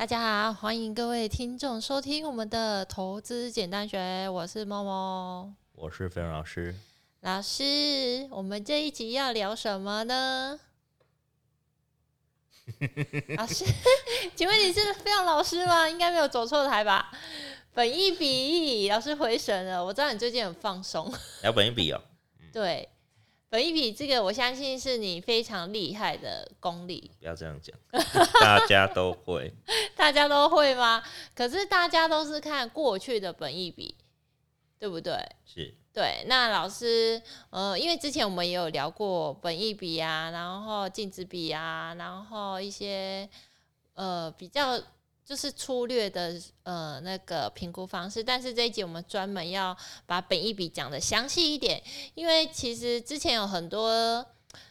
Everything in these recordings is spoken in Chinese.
大家好，欢迎各位听众收听我们的投资简单学，我是默默，我是飞扬老师。老师，我们这一集要聊什么呢？老师，请问你是飞扬老师吗？应该没有走错台吧？本一比，老师回神了。我知道你最近很放松，聊本一比哦。对。本一笔这个，我相信是你非常厉害的功力。不要这样讲，大家都会。大家都会吗？可是大家都是看过去的本一笔，对不对？是。对，那老师，呃，因为之前我们也有聊过本益比啊，然后净值比啊，然后一些呃比较。就是粗略的呃那个评估方式，但是这一集我们专门要把本一笔讲的详细一点，因为其实之前有很多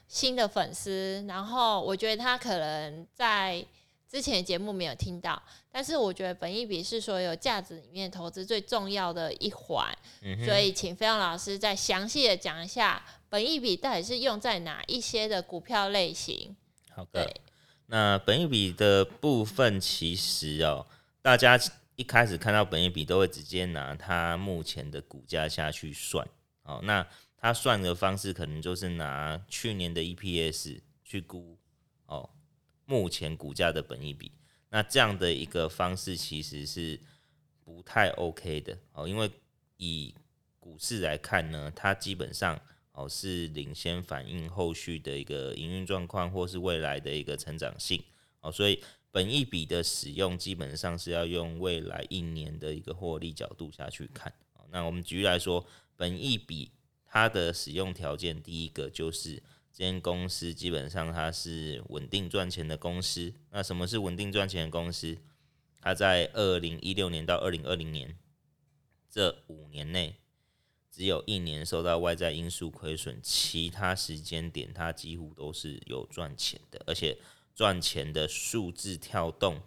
新的粉丝，然后我觉得他可能在之前的节目没有听到，但是我觉得本一笔是所有价值里面投资最重要的一环，嗯、所以请飞扬老师再详细的讲一下本一笔到底是用在哪一些的股票类型。好的。那本益比的部分，其实哦，大家一开始看到本益比都会直接拿它目前的股价下去算哦。那它算的方式可能就是拿去年的 EPS 去估哦，目前股价的本益比。那这样的一个方式其实是不太 OK 的哦，因为以股市来看呢，它基本上。哦，是领先反映后续的一个营运状况，或是未来的一个成长性。哦，所以本一笔的使用基本上是要用未来一年的一个获利角度下去看。那我们举例来说，本一笔它的使用条件，第一个就是这间公司基本上它是稳定赚钱的公司。那什么是稳定赚钱的公司？它在二零一六年到二零二零年这五年内。只有一年受到外在因素亏损，其他时间点它几乎都是有赚钱的，而且赚钱的数字跳动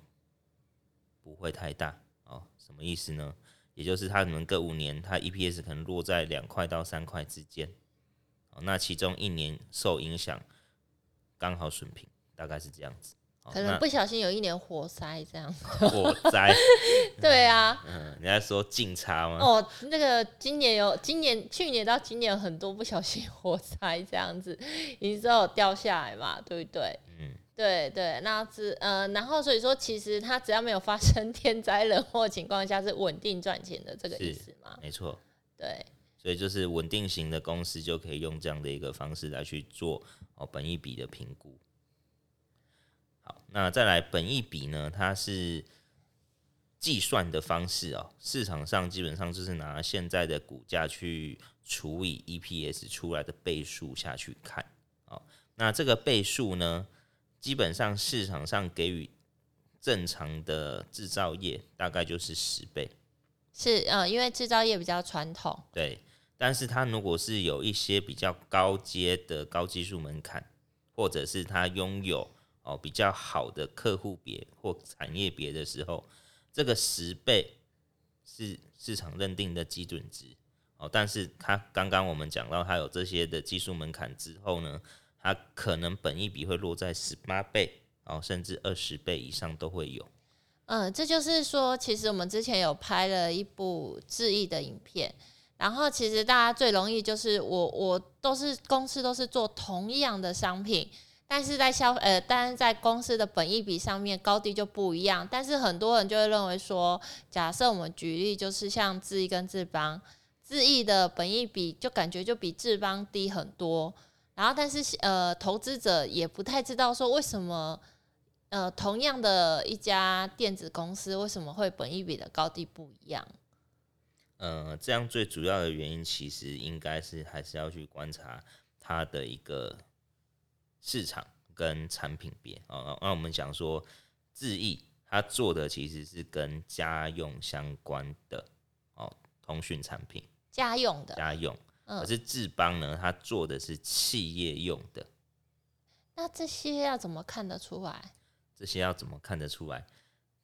不会太大哦。什么意思呢？也就是它可能隔五年，它 EPS 可能落在两块到三块之间，哦，那其中一年受影响刚好损平，大概是这样子。可能不小心有一年火灾这样，火灾，对啊，嗯，你在说净差吗？哦，那个今年有，今年去年到今年有很多不小心火灾这样子，你知道掉下来嘛，对不对？嗯，对对，那是呃，然后所以说，其实它只要没有发生天灾人祸情况下，是稳定赚钱的这个意思吗？没错，对，所以就是稳定型的公司就可以用这样的一个方式来去做哦，本益比的评估。好，那再来本一笔呢？它是计算的方式哦。市场上基本上就是拿现在的股价去除以 EPS 出来的倍数下去看。哦，那这个倍数呢，基本上市场上给予正常的制造业大概就是十倍。是，嗯，因为制造业比较传统。对，但是它如果是有一些比较高阶的高技术门槛，或者是它拥有哦，比较好的客户别或产业别的时候，这个十倍是市场认定的基准值哦。但是它刚刚我们讲到，它有这些的技术门槛之后呢，它可能本一比会落在十八倍哦，甚至二十倍以上都会有。嗯，这就是说，其实我们之前有拍了一部智易的影片，然后其实大家最容易就是我我都是公司都是做同样的商品。但是在消呃，但是在公司的本益比上面高低就不一样。但是很多人就会认为说，假设我们举例就是像智易跟智邦，智易的本益比就感觉就比智邦低很多。然后但是呃，投资者也不太知道说为什么呃，同样的一家电子公司为什么会本益比的高低不一样？呃，这样最主要的原因其实应该是还是要去观察它的一个。市场跟产品别啊，那我们讲说智易，它做的其实是跟家用相关的哦，通讯产品，家用的家用，可是智邦呢，它做的是企业用的。那这些要怎么看得出来？这些要怎么看得出来？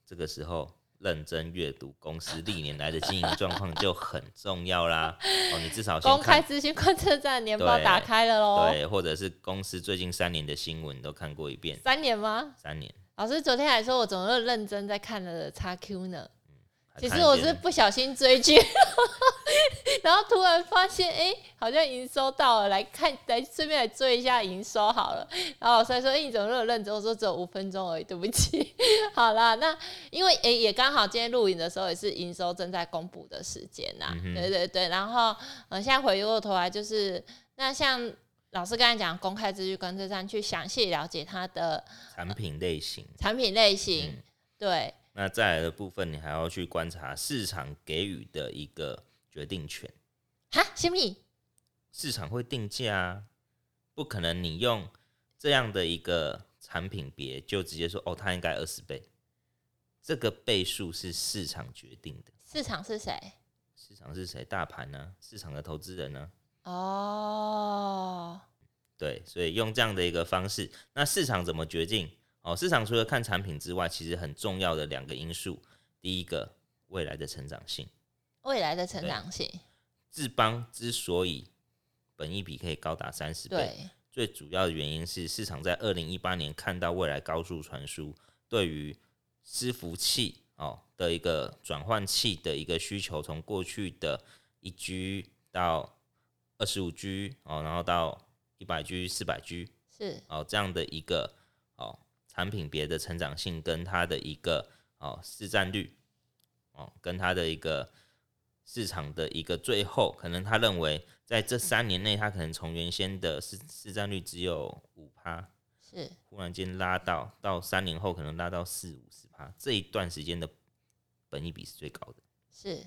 这个时候。认真阅读公司历年来的经营状况就很重要啦。哦，你至少公开资讯观测站年报打开了喽。对，或者是公司最近三年的新闻都看过一遍。三年吗？三年。老师昨天还说我怎么那么认真在看了 XQ 呢？其实我是不小心追剧，然后突然发现，哎、欸，好像营收到了，来看，来顺便来追一下营收好了。然后老师还说，哎、欸，你怎么那么认真？我说只有五分钟而已，对不起。好啦，那因为哎、欸，也刚好今天录影的时候也是营收正在公布的时间呐、嗯，对对对。然后，嗯，现在回过头来就是，那像老师刚才讲公开资讯跟这站去详细了解它的产品类型，产品类型，嗯、对。那再来的部分，你还要去观察市场给予的一个决定权。哈，什么？市场会定价啊，不可能你用这样的一个产品别就直接说哦，它应该二十倍。这个倍数是市场决定的。市场是谁？市场是谁？大盘呢？市场的投资人呢？哦，对，所以用这样的一个方式，那市场怎么决定？哦，市场除了看产品之外，其实很重要的两个因素，第一个未来的成长性，未来的成长性。智邦之所以本益比可以高达三十倍，最主要的原因是市场在二零一八年看到未来高速传输对于伺服器哦的一个转换器的一个需求，从过去的一 G 到二十五 G 哦，然后到一百 G、四百 G 是哦这样的一个哦。产品别的成长性跟它的一个哦市占率哦，跟它的一个市场的一个最后，可能他认为在这三年内，他可能从原先的市市占率只有五趴，是忽然间拉到到三年后可能拉到四五十趴，这一段时间的本益比是最高的。是，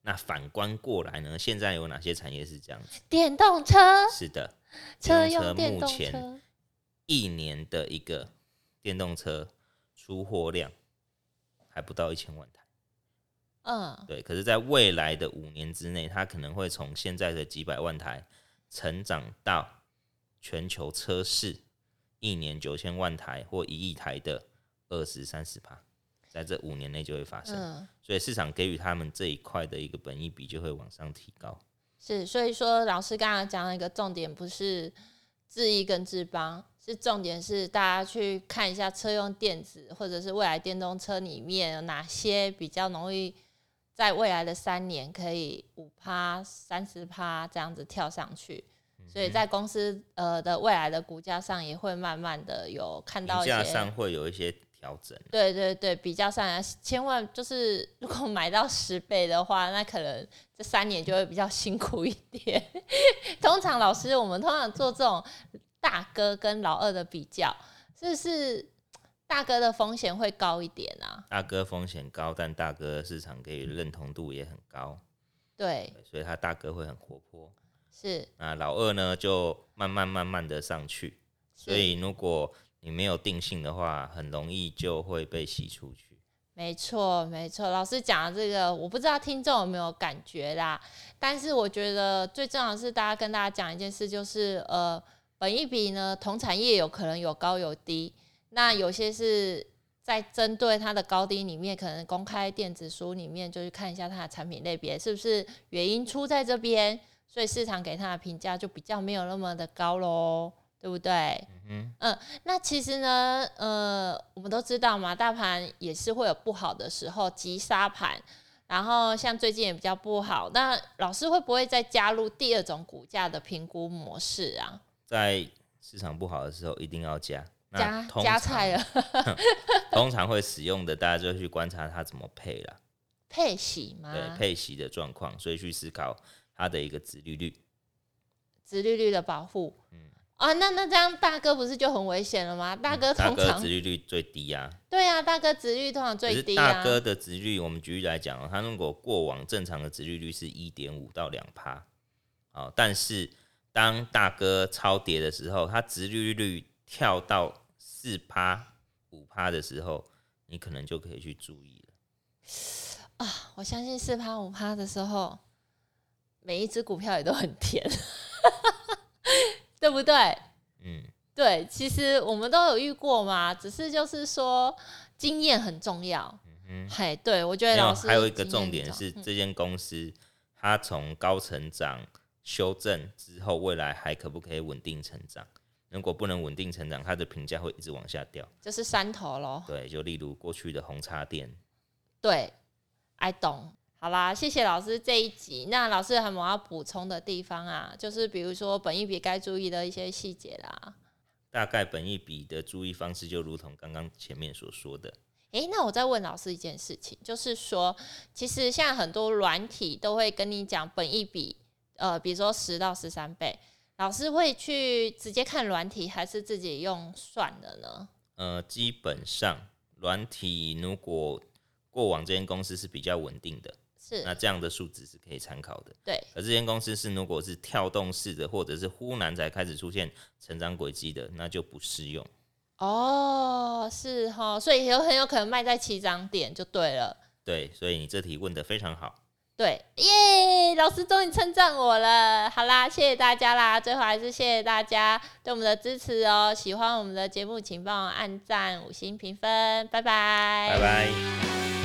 那反观过来呢？现在有哪些产业是这样子？电动车是的，车用电动车目前一年的一个。电动车出货量还不到一千万台，嗯，对。可是，在未来的五年之内，它可能会从现在的几百万台成长到全球车市一年九千万台或一亿台的二十三十趴，在这五年内就会发生。嗯，所以市场给予他们这一块的一个本益比就会往上提高。是，所以说老师刚刚讲了一个重点不是智易跟智邦。是重点是大家去看一下车用电子或者是未来电动车里面有哪些比较容易在未来的三年可以五趴、三十趴这样子跳上去，所以在公司呃的未来的股价上也会慢慢的有看到一些，价上会有一些调整。对对对，比较上来，千万就是如果买到十倍的话，那可能这三年就会比较辛苦一点。通常老师我们通常做这种。大哥跟老二的比较，是不是大哥的风险会高一点啊？大哥风险高，但大哥市场给予认同度也很高，对，所以他大哥会很活泼。是，那老二呢，就慢慢慢慢的上去。所以如果你没有定性的话，很容易就会被洗出去。没错，没错。老师讲的这个，我不知道听众有没有感觉啦。但是我觉得最重要的是，大家跟大家讲一件事，就是呃。本一比呢，同产业有可能有高有低，那有些是在针对它的高低里面，可能公开电子书里面就去看一下它的产品类别是不是原因出在这边，所以市场给它的评价就比较没有那么的高喽，对不对？嗯嗯，那其实呢，呃，我们都知道嘛，大盘也是会有不好的时候，急杀盘，然后像最近也比较不好，那老师会不会再加入第二种股价的评估模式啊？在市场不好的时候，一定要加加加菜了。通常会使用的，大家就去观察它怎么配了。配息吗？对，配息的状况，所以去思考它的一个殖利率、殖利率的保护。嗯啊，那那这样大哥不是就很危险了吗？大哥通常、嗯、大哥殖利率最低呀、啊。对呀、啊，大哥殖率通常最低、啊。大哥的殖率，我们举例来讲，他如果过往正常的殖利率是一点五到两趴，但是。当大哥超跌的时候，它殖利率跳到四趴、五趴的时候，你可能就可以去注意了。啊，我相信四趴、五趴的时候，每一只股票也都很甜，对不对？嗯，对，其实我们都有遇过嘛，只是就是说经验很重要。嗯哼，嘿，对，我觉得老师还有一个重点是，这间公司它从高成长。修正之后，未来还可不可以稳定成长？如果不能稳定成长，它的评价会一直往下掉，就是山头喽。对，就例如过去的红茶店。对，I don't。好啦，谢谢老师这一集。那老师有什么要补充的地方啊？就是比如说本一笔该注意的一些细节啦。大概本一笔的注意方式就如同刚刚前面所说的。诶，那我再问老师一件事情，就是说，其实现在很多软体都会跟你讲本一笔，呃，比如说十到十三倍，老师会去直接看软体，还是自己用算的呢？呃，基本上软体如果过往这间公司是比较稳定的，是那这样的数值是可以参考的。对，而这间公司是如果是跳动式的，或者是忽然才开始出现成长轨迹的，那就不适用。哦，是哈，所以有很有可能卖在起涨点就对了。对，所以你这题问的非常好。对，耶，老师终于称赞我了。好啦，谢谢大家啦，最后还是谢谢大家对我们的支持哦。喜欢我们的节目，请帮我按赞、五星评分，拜拜。拜拜。